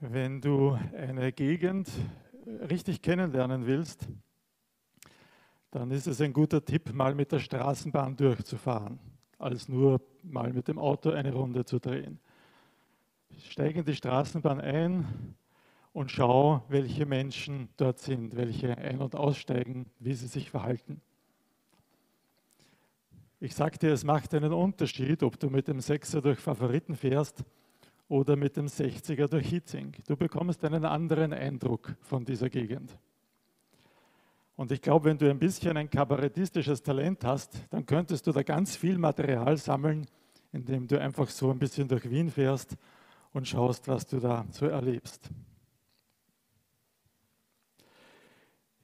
Wenn du eine Gegend richtig kennenlernen willst, dann ist es ein guter Tipp, mal mit der Straßenbahn durchzufahren, als nur mal mit dem Auto eine Runde zu drehen. Steig in die Straßenbahn ein und schau, welche Menschen dort sind, welche ein- und aussteigen, wie sie sich verhalten. Ich sagte, es macht einen Unterschied, ob du mit dem Sechser durch Favoriten fährst oder mit dem 60er durch Hitzing. Du bekommst einen anderen Eindruck von dieser Gegend. Und ich glaube, wenn du ein bisschen ein kabarettistisches Talent hast, dann könntest du da ganz viel Material sammeln, indem du einfach so ein bisschen durch Wien fährst und schaust, was du da so erlebst.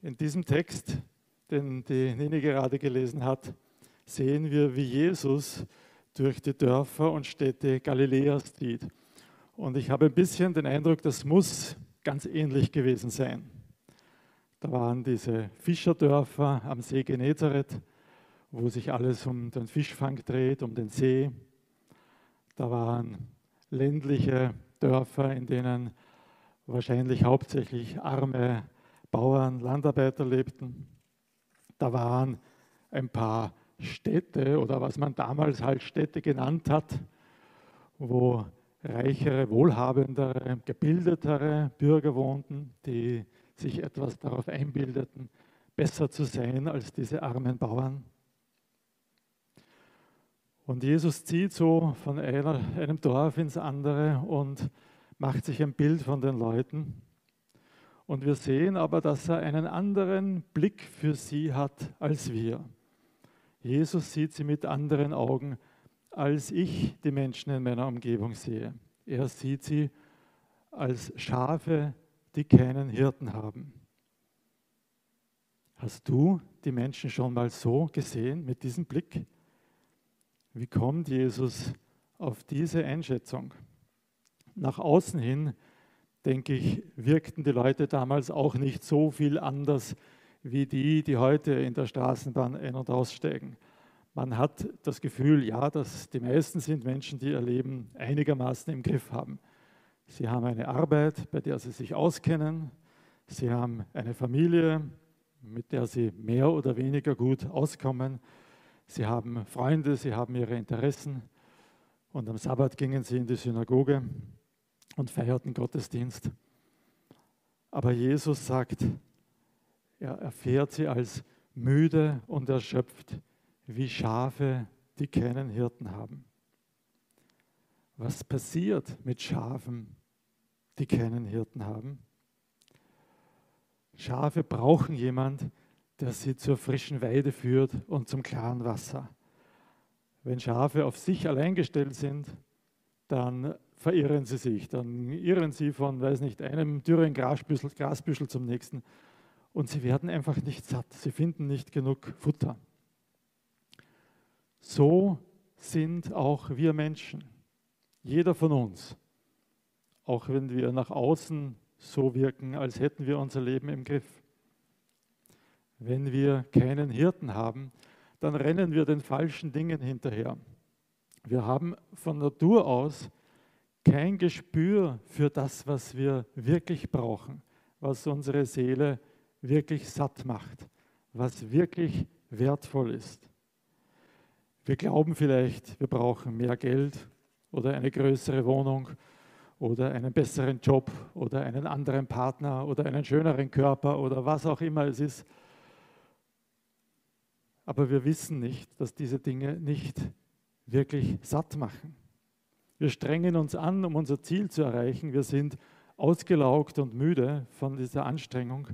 In diesem Text, den die Nini gerade gelesen hat, sehen wir, wie Jesus durch die Dörfer und Städte Galiläas zieht. Und ich habe ein bisschen den Eindruck, das muss ganz ähnlich gewesen sein. Da waren diese Fischerdörfer am See Genezareth, wo sich alles um den Fischfang dreht, um den See. Da waren ländliche Dörfer, in denen wahrscheinlich hauptsächlich arme Bauern, Landarbeiter lebten. Da waren ein paar Städte oder was man damals halt Städte genannt hat, wo reichere, wohlhabendere, gebildetere Bürger wohnten, die sich etwas darauf einbildeten, besser zu sein als diese armen Bauern. Und Jesus zieht so von einer, einem Dorf ins andere und macht sich ein Bild von den Leuten. Und wir sehen aber, dass er einen anderen Blick für sie hat als wir. Jesus sieht sie mit anderen Augen als ich die Menschen in meiner Umgebung sehe. Er sieht sie als Schafe, die keinen Hirten haben. Hast du die Menschen schon mal so gesehen, mit diesem Blick? Wie kommt Jesus auf diese Einschätzung? Nach außen hin, denke ich, wirkten die Leute damals auch nicht so viel anders wie die, die heute in der Straßenbahn ein- und aussteigen. Man hat das Gefühl, ja, dass die meisten sind Menschen, die ihr Leben einigermaßen im Griff haben. Sie haben eine Arbeit, bei der sie sich auskennen. Sie haben eine Familie, mit der sie mehr oder weniger gut auskommen. Sie haben Freunde, sie haben ihre Interessen. Und am Sabbat gingen sie in die Synagoge und feierten Gottesdienst. Aber Jesus sagt, er erfährt sie als müde und erschöpft wie Schafe, die keinen Hirten haben. Was passiert mit Schafen, die keinen Hirten haben? Schafe brauchen jemand, der sie zur frischen Weide führt und zum klaren Wasser. Wenn Schafe auf sich allein gestellt sind, dann verirren sie sich, dann irren sie von, weiß nicht, einem dürren Grasbüschel, Grasbüschel zum nächsten und sie werden einfach nicht satt, sie finden nicht genug Futter. So sind auch wir Menschen. Jeder von uns. Auch wenn wir nach außen so wirken, als hätten wir unser Leben im Griff. Wenn wir keinen Hirten haben, dann rennen wir den falschen Dingen hinterher. Wir haben von Natur aus kein Gespür für das, was wir wirklich brauchen, was unsere Seele wirklich satt macht, was wirklich wertvoll ist. Wir glauben vielleicht, wir brauchen mehr Geld oder eine größere Wohnung oder einen besseren Job oder einen anderen Partner oder einen schöneren Körper oder was auch immer es ist. Aber wir wissen nicht, dass diese Dinge nicht wirklich satt machen. Wir strengen uns an, um unser Ziel zu erreichen. Wir sind ausgelaugt und müde von dieser Anstrengung.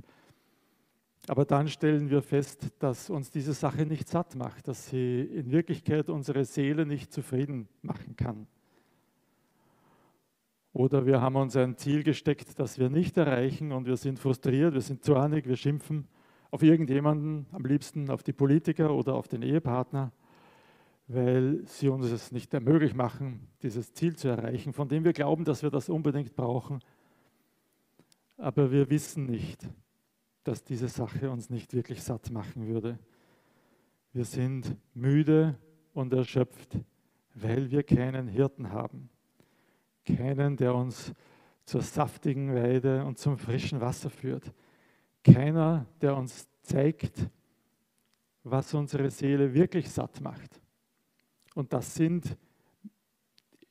Aber dann stellen wir fest, dass uns diese Sache nicht satt macht, dass sie in Wirklichkeit unsere Seele nicht zufrieden machen kann. Oder wir haben uns ein Ziel gesteckt, das wir nicht erreichen und wir sind frustriert, wir sind zornig, wir schimpfen auf irgendjemanden, am liebsten auf die Politiker oder auf den Ehepartner, weil sie uns es nicht ermöglicht machen, dieses Ziel zu erreichen, von dem wir glauben, dass wir das unbedingt brauchen. Aber wir wissen nicht, dass diese Sache uns nicht wirklich satt machen würde. Wir sind müde und erschöpft, weil wir keinen Hirten haben. Keinen, der uns zur saftigen Weide und zum frischen Wasser führt. Keiner, der uns zeigt, was unsere Seele wirklich satt macht. Und das sind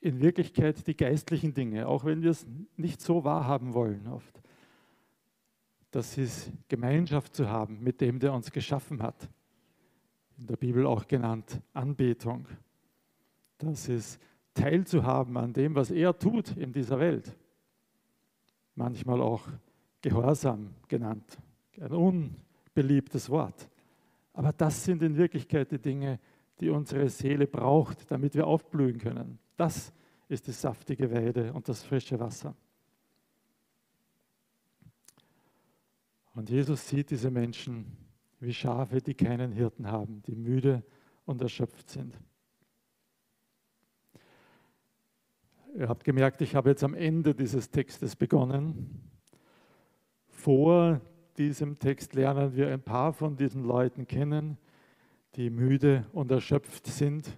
in Wirklichkeit die geistlichen Dinge, auch wenn wir es nicht so wahrhaben wollen oft. Das ist Gemeinschaft zu haben mit dem, der uns geschaffen hat. In der Bibel auch genannt Anbetung. Das ist teilzuhaben an dem, was er tut in dieser Welt. Manchmal auch Gehorsam genannt. Ein unbeliebtes Wort. Aber das sind in Wirklichkeit die Dinge, die unsere Seele braucht, damit wir aufblühen können. Das ist die saftige Weide und das frische Wasser. Und Jesus sieht diese Menschen wie Schafe, die keinen Hirten haben, die müde und erschöpft sind. Ihr habt gemerkt, ich habe jetzt am Ende dieses Textes begonnen. Vor diesem Text lernen wir ein paar von diesen Leuten kennen, die müde und erschöpft sind.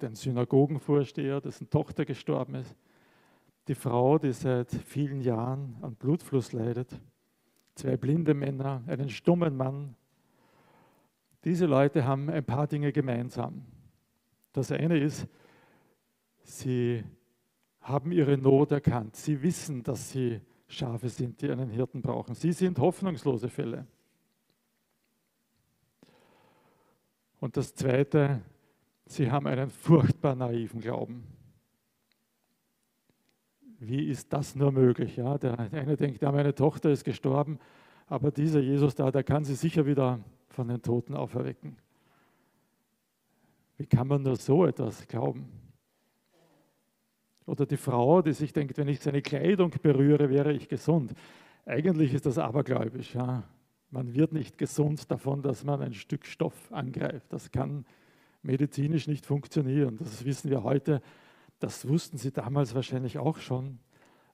Den Synagogenvorsteher, dessen Tochter gestorben ist. Die Frau, die seit vielen Jahren an Blutfluss leidet. Zwei blinde Männer, einen stummen Mann. Diese Leute haben ein paar Dinge gemeinsam. Das eine ist, sie haben ihre Not erkannt. Sie wissen, dass sie Schafe sind, die einen Hirten brauchen. Sie sind hoffnungslose Fälle. Und das Zweite, sie haben einen furchtbar naiven Glauben. Wie ist das nur möglich? Ja, der eine denkt, ja, meine Tochter ist gestorben, aber dieser Jesus da, der kann sie sicher wieder von den Toten auferwecken. Wie kann man nur so etwas glauben? Oder die Frau, die sich denkt, wenn ich seine Kleidung berühre, wäre ich gesund. Eigentlich ist das abergläubisch. Ja. Man wird nicht gesund davon, dass man ein Stück Stoff angreift. Das kann medizinisch nicht funktionieren. Das wissen wir heute. Das wussten sie damals wahrscheinlich auch schon.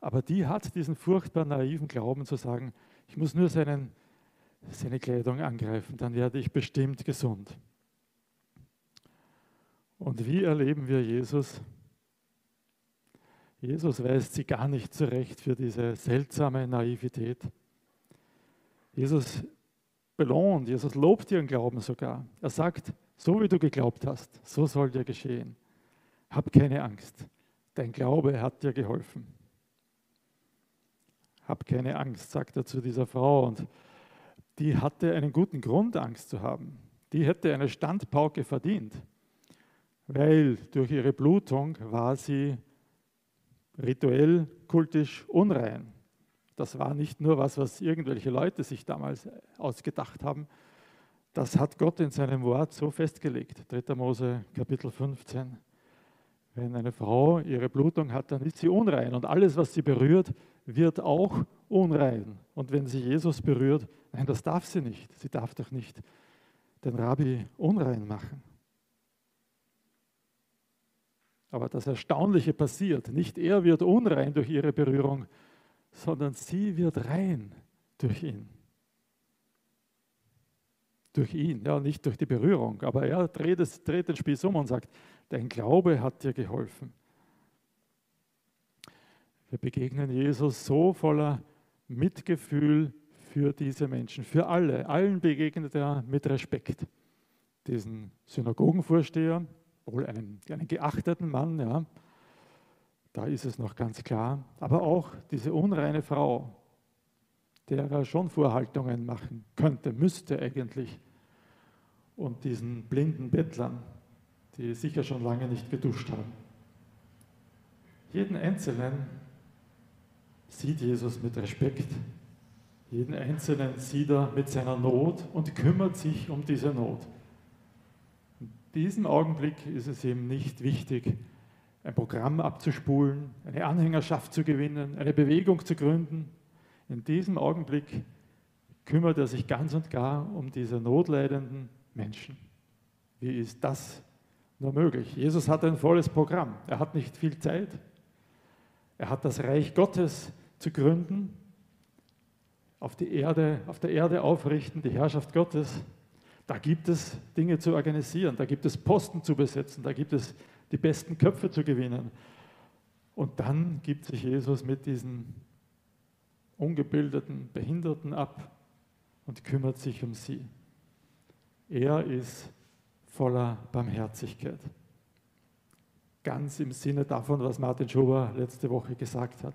Aber die hat diesen furchtbar naiven Glauben zu sagen, ich muss nur seinen, seine Kleidung angreifen, dann werde ich bestimmt gesund. Und wie erleben wir Jesus? Jesus weist sie gar nicht zurecht für diese seltsame Naivität. Jesus belohnt, Jesus lobt ihren Glauben sogar. Er sagt, so wie du geglaubt hast, so soll dir geschehen. Hab keine Angst, dein Glaube hat dir geholfen. Hab keine Angst, sagt er zu dieser Frau. Und die hatte einen guten Grund, Angst zu haben. Die hätte eine Standpauke verdient, weil durch ihre Blutung war sie rituell, kultisch unrein. Das war nicht nur was, was irgendwelche Leute sich damals ausgedacht haben. Das hat Gott in seinem Wort so festgelegt. 3. Mose Kapitel 15. Wenn eine Frau ihre Blutung hat, dann ist sie unrein und alles, was sie berührt, wird auch unrein. Und wenn sie Jesus berührt, nein, das darf sie nicht. Sie darf doch nicht den Rabbi unrein machen. Aber das Erstaunliche passiert. Nicht er wird unrein durch ihre Berührung, sondern sie wird rein durch ihn. Durch ihn, ja, nicht durch die Berührung. Aber er dreht, es, dreht den Spieß um und sagt, dein Glaube hat dir geholfen. Wir begegnen Jesus so voller Mitgefühl für diese Menschen, für alle. Allen begegnet er mit Respekt. Diesen Synagogenvorsteher, wohl einen, einen geachteten Mann, ja, da ist es noch ganz klar, aber auch diese unreine Frau, der er schon Vorhaltungen machen könnte, müsste eigentlich, und diesen blinden Bettlern, die sicher schon lange nicht geduscht haben. Jeden Einzelnen sieht Jesus mit Respekt. Jeden Einzelnen sieht er mit seiner Not und kümmert sich um diese Not diesem Augenblick ist es ihm nicht wichtig, ein Programm abzuspulen, eine Anhängerschaft zu gewinnen, eine Bewegung zu gründen. In diesem Augenblick kümmert er sich ganz und gar um diese notleidenden Menschen. Wie ist das nur möglich? Jesus hat ein volles Programm. Er hat nicht viel Zeit. Er hat das Reich Gottes zu gründen, auf, die Erde, auf der Erde aufrichten, die Herrschaft Gottes. Da gibt es Dinge zu organisieren, da gibt es Posten zu besetzen, da gibt es die besten Köpfe zu gewinnen. Und dann gibt sich Jesus mit diesen ungebildeten Behinderten ab und kümmert sich um sie. Er ist voller Barmherzigkeit. Ganz im Sinne davon, was Martin Schober letzte Woche gesagt hat.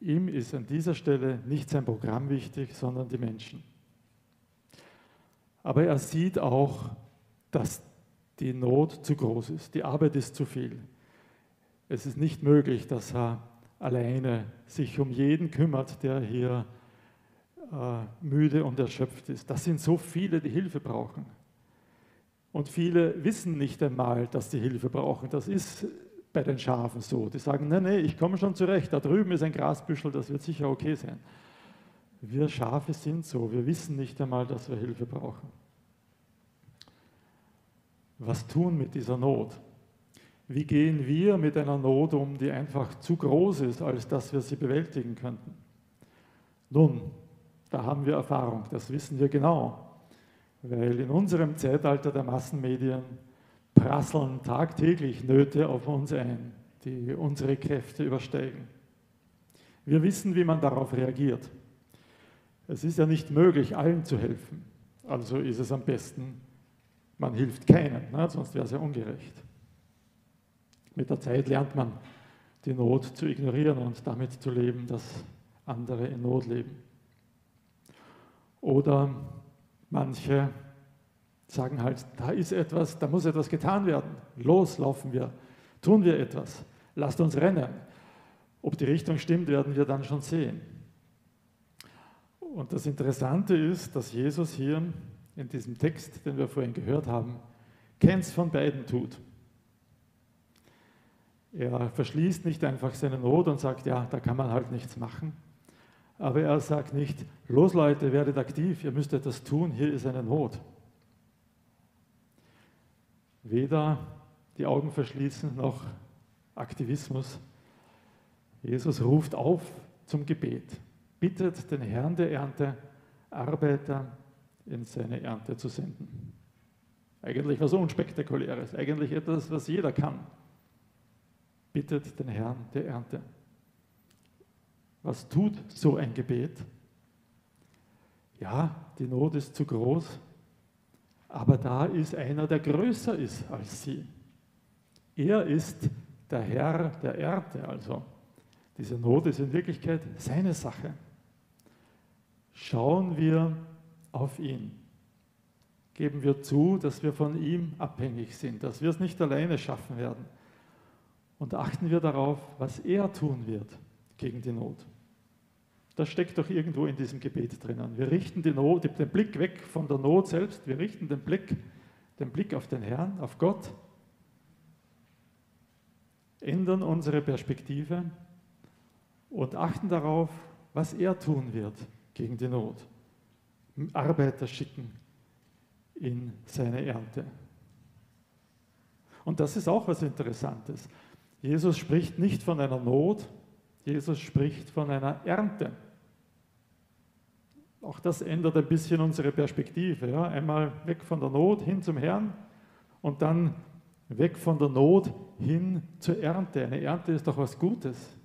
Ihm ist an dieser Stelle nicht sein Programm wichtig, sondern die Menschen. Aber er sieht auch, dass die Not zu groß ist, die Arbeit ist zu viel. Es ist nicht möglich, dass er alleine sich um jeden kümmert, der hier müde und erschöpft ist. Das sind so viele, die Hilfe brauchen. Und viele wissen nicht einmal, dass sie Hilfe brauchen. Das ist bei den Schafen so. Die sagen, nee, nee, ich komme schon zurecht, da drüben ist ein Grasbüschel, das wird sicher okay sein. Wir Schafe sind so, wir wissen nicht einmal, dass wir Hilfe brauchen. Was tun mit dieser Not? Wie gehen wir mit einer Not um, die einfach zu groß ist, als dass wir sie bewältigen könnten? Nun, da haben wir Erfahrung, das wissen wir genau, weil in unserem Zeitalter der Massenmedien prasseln tagtäglich Nöte auf uns ein, die unsere Kräfte übersteigen. Wir wissen, wie man darauf reagiert. Es ist ja nicht möglich, allen zu helfen. Also ist es am besten, man hilft keinem, ne? sonst wäre es ja ungerecht. Mit der Zeit lernt man die Not zu ignorieren und damit zu leben, dass andere in Not leben. Oder manche sagen halt, da ist etwas, da muss etwas getan werden. Los, laufen wir, tun wir etwas, lasst uns rennen. Ob die Richtung stimmt, werden wir dann schon sehen. Und das Interessante ist, dass Jesus hier in diesem Text, den wir vorhin gehört haben, keins von beiden tut. Er verschließt nicht einfach seine Not und sagt, ja, da kann man halt nichts machen. Aber er sagt nicht, los Leute, werdet aktiv, ihr müsst etwas tun, hier ist eine Not. Weder die Augen verschließen noch Aktivismus. Jesus ruft auf zum Gebet, bittet den Herrn der Ernte, Arbeiter in seine Ernte zu senden. Eigentlich was Unspektakuläres, eigentlich etwas, was jeder kann bittet den Herrn der Ernte. Was tut so ein Gebet? Ja, die Not ist zu groß, aber da ist einer, der größer ist als sie. Er ist der Herr der Ernte, also diese Not ist in Wirklichkeit seine Sache. Schauen wir auf ihn. Geben wir zu, dass wir von ihm abhängig sind, dass wir es nicht alleine schaffen werden und achten wir darauf, was er tun wird gegen die Not. Das steckt doch irgendwo in diesem Gebet drinnen. Wir richten Not, den Blick weg von der Not selbst, wir richten den Blick, den Blick auf den Herrn, auf Gott, ändern unsere Perspektive und achten darauf, was er tun wird gegen die Not. Arbeiter schicken in seine Ernte. Und das ist auch was Interessantes. Jesus spricht nicht von einer Not, Jesus spricht von einer Ernte. Auch das ändert ein bisschen unsere Perspektive. Ja? Einmal weg von der Not hin zum Herrn und dann weg von der Not hin zur Ernte. Eine Ernte ist doch was Gutes.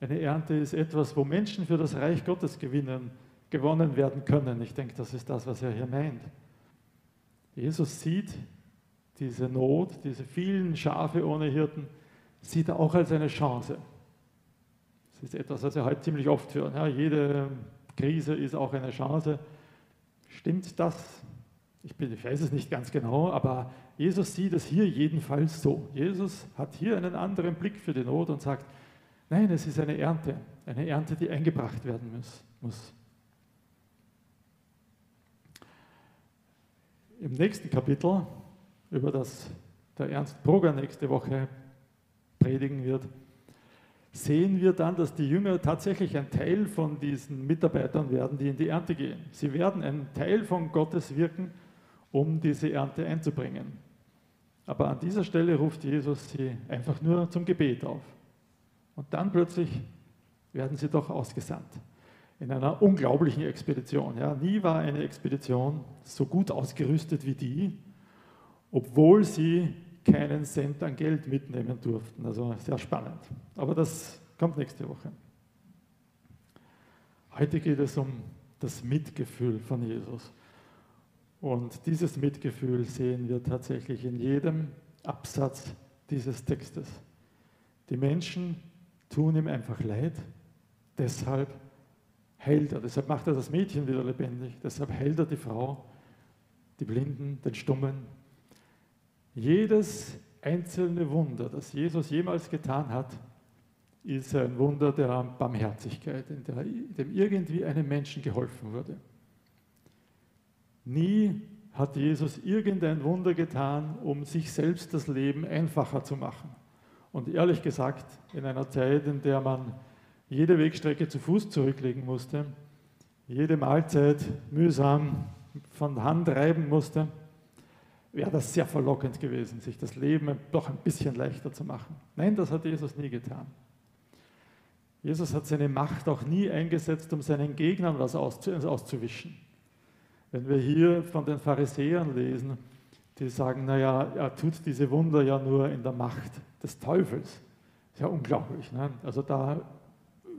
Eine Ernte ist etwas, wo Menschen für das Reich Gottes gewinnen, gewonnen werden können. Ich denke, das ist das, was er hier meint. Jesus sieht diese Not, diese vielen Schafe ohne Hirten sieht er auch als eine Chance. Das ist etwas, was wir heute ziemlich oft hören. Ja, jede Krise ist auch eine Chance. Stimmt das? Ich, bin, ich weiß es nicht ganz genau, aber Jesus sieht es hier jedenfalls so. Jesus hat hier einen anderen Blick für die Not und sagt, nein, es ist eine Ernte, eine Ernte, die eingebracht werden muss. Im nächsten Kapitel, über das der Ernst Proger nächste Woche predigen wird, sehen wir dann, dass die Jünger tatsächlich ein Teil von diesen Mitarbeitern werden, die in die Ernte gehen. Sie werden ein Teil von Gottes wirken, um diese Ernte einzubringen. Aber an dieser Stelle ruft Jesus sie einfach nur zum Gebet auf. Und dann plötzlich werden sie doch ausgesandt. In einer unglaublichen Expedition. Ja, nie war eine Expedition so gut ausgerüstet wie die, obwohl sie keinen Cent an Geld mitnehmen durften. Also sehr spannend. Aber das kommt nächste Woche. Heute geht es um das Mitgefühl von Jesus. Und dieses Mitgefühl sehen wir tatsächlich in jedem Absatz dieses Textes. Die Menschen tun ihm einfach leid, deshalb heilt er, deshalb macht er das Mädchen wieder lebendig, deshalb heilt er die Frau, die Blinden, den Stummen. Jedes einzelne Wunder, das Jesus jemals getan hat, ist ein Wunder der Barmherzigkeit, in dem irgendwie einem Menschen geholfen wurde. Nie hat Jesus irgendein Wunder getan, um sich selbst das Leben einfacher zu machen. Und ehrlich gesagt, in einer Zeit, in der man jede Wegstrecke zu Fuß zurücklegen musste, jede Mahlzeit mühsam von Hand reiben musste, wäre das sehr verlockend gewesen, sich das Leben doch ein bisschen leichter zu machen. Nein, das hat Jesus nie getan. Jesus hat seine Macht auch nie eingesetzt, um seinen Gegnern was auszuwischen. Wenn wir hier von den Pharisäern lesen, die sagen, naja, er tut diese Wunder ja nur in der Macht des Teufels. ist ja unglaublich. Ne? Also da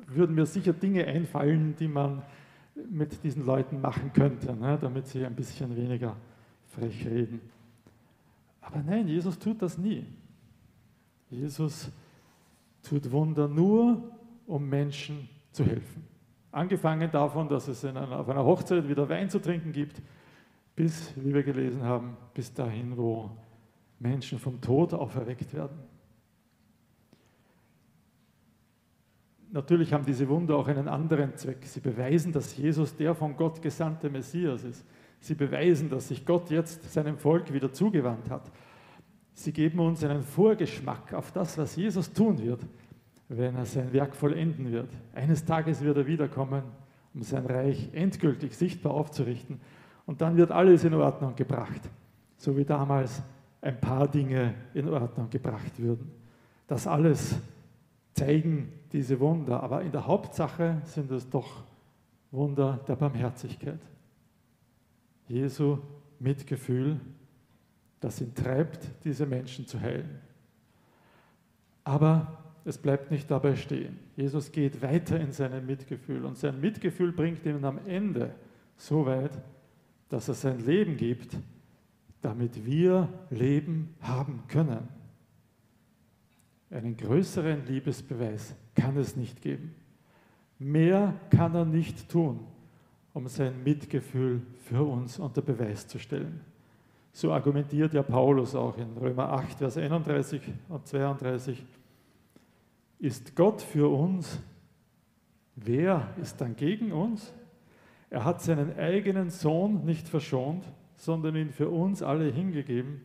würden mir sicher Dinge einfallen, die man mit diesen Leuten machen könnte, ne? damit sie ein bisschen weniger frech reden. Aber nein, Jesus tut das nie. Jesus tut Wunder nur, um Menschen zu helfen. Angefangen davon, dass es einer, auf einer Hochzeit wieder Wein zu trinken gibt, bis, wie wir gelesen haben, bis dahin, wo Menschen vom Tod auferweckt werden. Natürlich haben diese Wunder auch einen anderen Zweck. Sie beweisen, dass Jesus der von Gott gesandte Messias ist. Sie beweisen, dass sich Gott jetzt seinem Volk wieder zugewandt hat. Sie geben uns einen Vorgeschmack auf das, was Jesus tun wird, wenn er sein Werk vollenden wird. Eines Tages wird er wiederkommen, um sein Reich endgültig sichtbar aufzurichten. Und dann wird alles in Ordnung gebracht, so wie damals ein paar Dinge in Ordnung gebracht würden. Das alles zeigen diese Wunder, aber in der Hauptsache sind es doch Wunder der Barmherzigkeit. Jesu Mitgefühl, das ihn treibt, diese Menschen zu heilen. Aber es bleibt nicht dabei stehen. Jesus geht weiter in seinem Mitgefühl und sein Mitgefühl bringt ihn am Ende so weit, dass er sein Leben gibt, damit wir Leben haben können. Einen größeren Liebesbeweis kann es nicht geben. Mehr kann er nicht tun, um sein Mitgefühl für uns unter Beweis zu stellen. So argumentiert ja Paulus auch in Römer 8, Vers 31 und 32 ist Gott für uns, wer ist dann gegen uns? Er hat seinen eigenen Sohn nicht verschont, sondern ihn für uns alle hingegeben.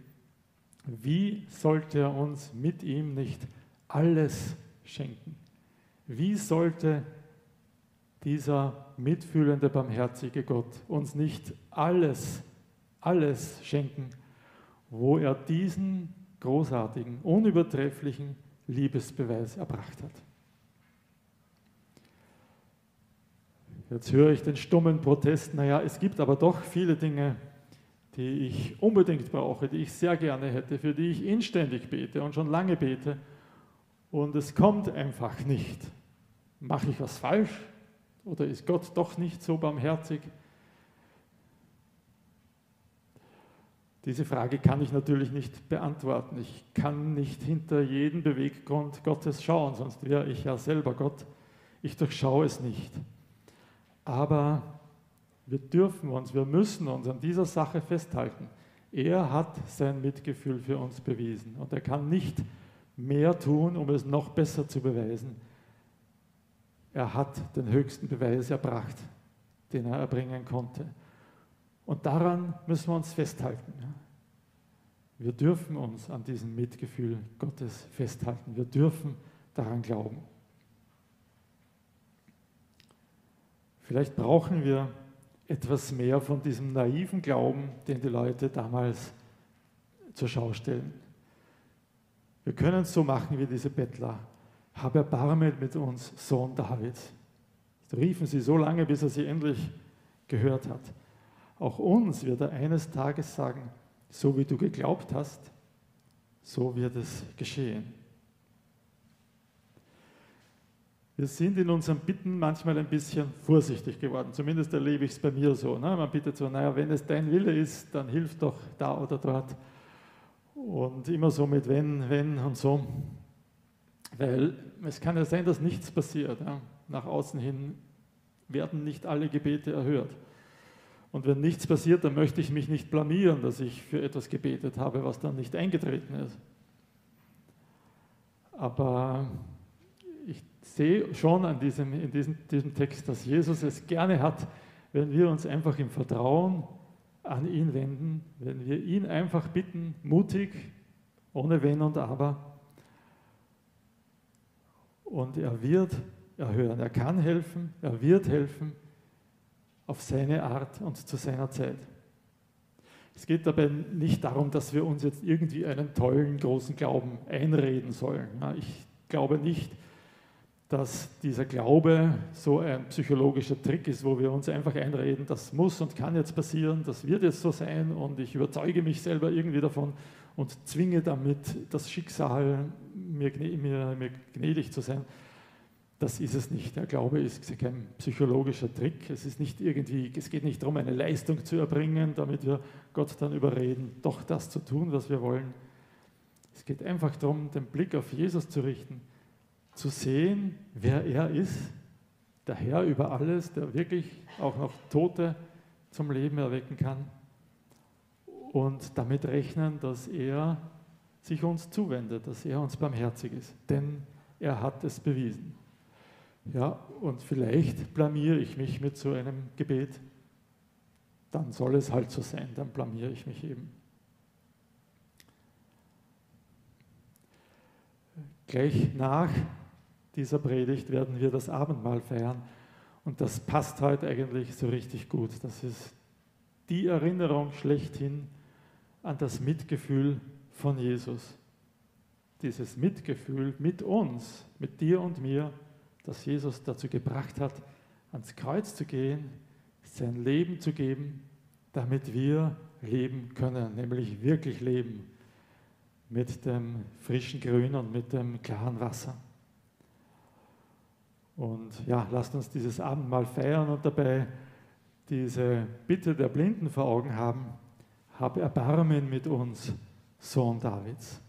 Wie sollte er uns mit ihm nicht alles schenken? Wie sollte dieser mitfühlende, barmherzige Gott uns nicht alles, alles schenken, wo er diesen großartigen, unübertrefflichen, Liebesbeweis erbracht hat. Jetzt höre ich den stummen Protest, naja, es gibt aber doch viele Dinge, die ich unbedingt brauche, die ich sehr gerne hätte, für die ich inständig bete und schon lange bete. Und es kommt einfach nicht. Mache ich was falsch? Oder ist Gott doch nicht so barmherzig? Diese Frage kann ich natürlich nicht beantworten. Ich kann nicht hinter jeden Beweggrund Gottes schauen, sonst wäre ich ja selber Gott. Ich durchschaue es nicht. Aber wir dürfen uns, wir müssen uns an dieser Sache festhalten. Er hat sein Mitgefühl für uns bewiesen und er kann nicht mehr tun, um es noch besser zu beweisen. Er hat den höchsten Beweis erbracht, den er erbringen konnte. Und daran müssen wir uns festhalten. Wir dürfen uns an diesem Mitgefühl Gottes festhalten. Wir dürfen daran glauben. Vielleicht brauchen wir etwas mehr von diesem naiven Glauben, den die Leute damals zur Schau stellen. Wir können es so machen wie diese Bettler. Hab Erbarmen mit uns, Sohn Davids. Das riefen sie so lange, bis er sie endlich gehört hat. Auch uns wird er eines Tages sagen, so wie du geglaubt hast, so wird es geschehen. wir sind in unseren Bitten manchmal ein bisschen vorsichtig geworden. Zumindest erlebe ich es bei mir so. Ne? Man bittet so, naja, wenn es dein Wille ist, dann hilf doch da oder dort. Und immer so mit wenn, wenn und so. Weil es kann ja sein, dass nichts passiert. Ja? Nach außen hin werden nicht alle Gebete erhört. Und wenn nichts passiert, dann möchte ich mich nicht blamieren, dass ich für etwas gebetet habe, was dann nicht eingetreten ist. Aber ich sehe schon an diesem, in diesem, diesem Text, dass Jesus es gerne hat, wenn wir uns einfach im Vertrauen an ihn wenden, wenn wir ihn einfach bitten, mutig, ohne Wenn und Aber. Und er wird erhören, er kann helfen, er wird helfen auf seine Art und zu seiner Zeit. Es geht dabei nicht darum, dass wir uns jetzt irgendwie einen tollen, großen Glauben einreden sollen. Ich glaube nicht, dass dieser Glaube so ein psychologischer Trick ist, wo wir uns einfach einreden, das muss und kann jetzt passieren, das wird jetzt so sein und ich überzeuge mich selber irgendwie davon und zwinge damit das Schicksal, mir, mir, mir gnädig zu sein. Das ist es nicht. Der Glaube ist kein psychologischer Trick. Es, ist nicht irgendwie, es geht nicht darum, eine Leistung zu erbringen, damit wir Gott dann überreden, doch das zu tun, was wir wollen. Es geht einfach darum, den Blick auf Jesus zu richten zu sehen, wer er ist, der Herr über alles, der wirklich auch noch Tote zum Leben erwecken kann und damit rechnen, dass er sich uns zuwendet, dass er uns barmherzig ist, denn er hat es bewiesen. Ja, und vielleicht blamiere ich mich mit so einem Gebet, dann soll es halt so sein, dann blamiere ich mich eben. Gleich nach dieser Predigt werden wir das Abendmahl feiern. Und das passt heute eigentlich so richtig gut. Das ist die Erinnerung schlechthin an das Mitgefühl von Jesus. Dieses Mitgefühl mit uns, mit dir und mir, das Jesus dazu gebracht hat, ans Kreuz zu gehen, sein Leben zu geben, damit wir leben können, nämlich wirklich leben mit dem frischen Grün und mit dem klaren Wasser. Und ja, lasst uns dieses Abendmahl feiern und dabei diese Bitte der Blinden vor Augen haben. Hab Erbarmen mit uns, Sohn Davids.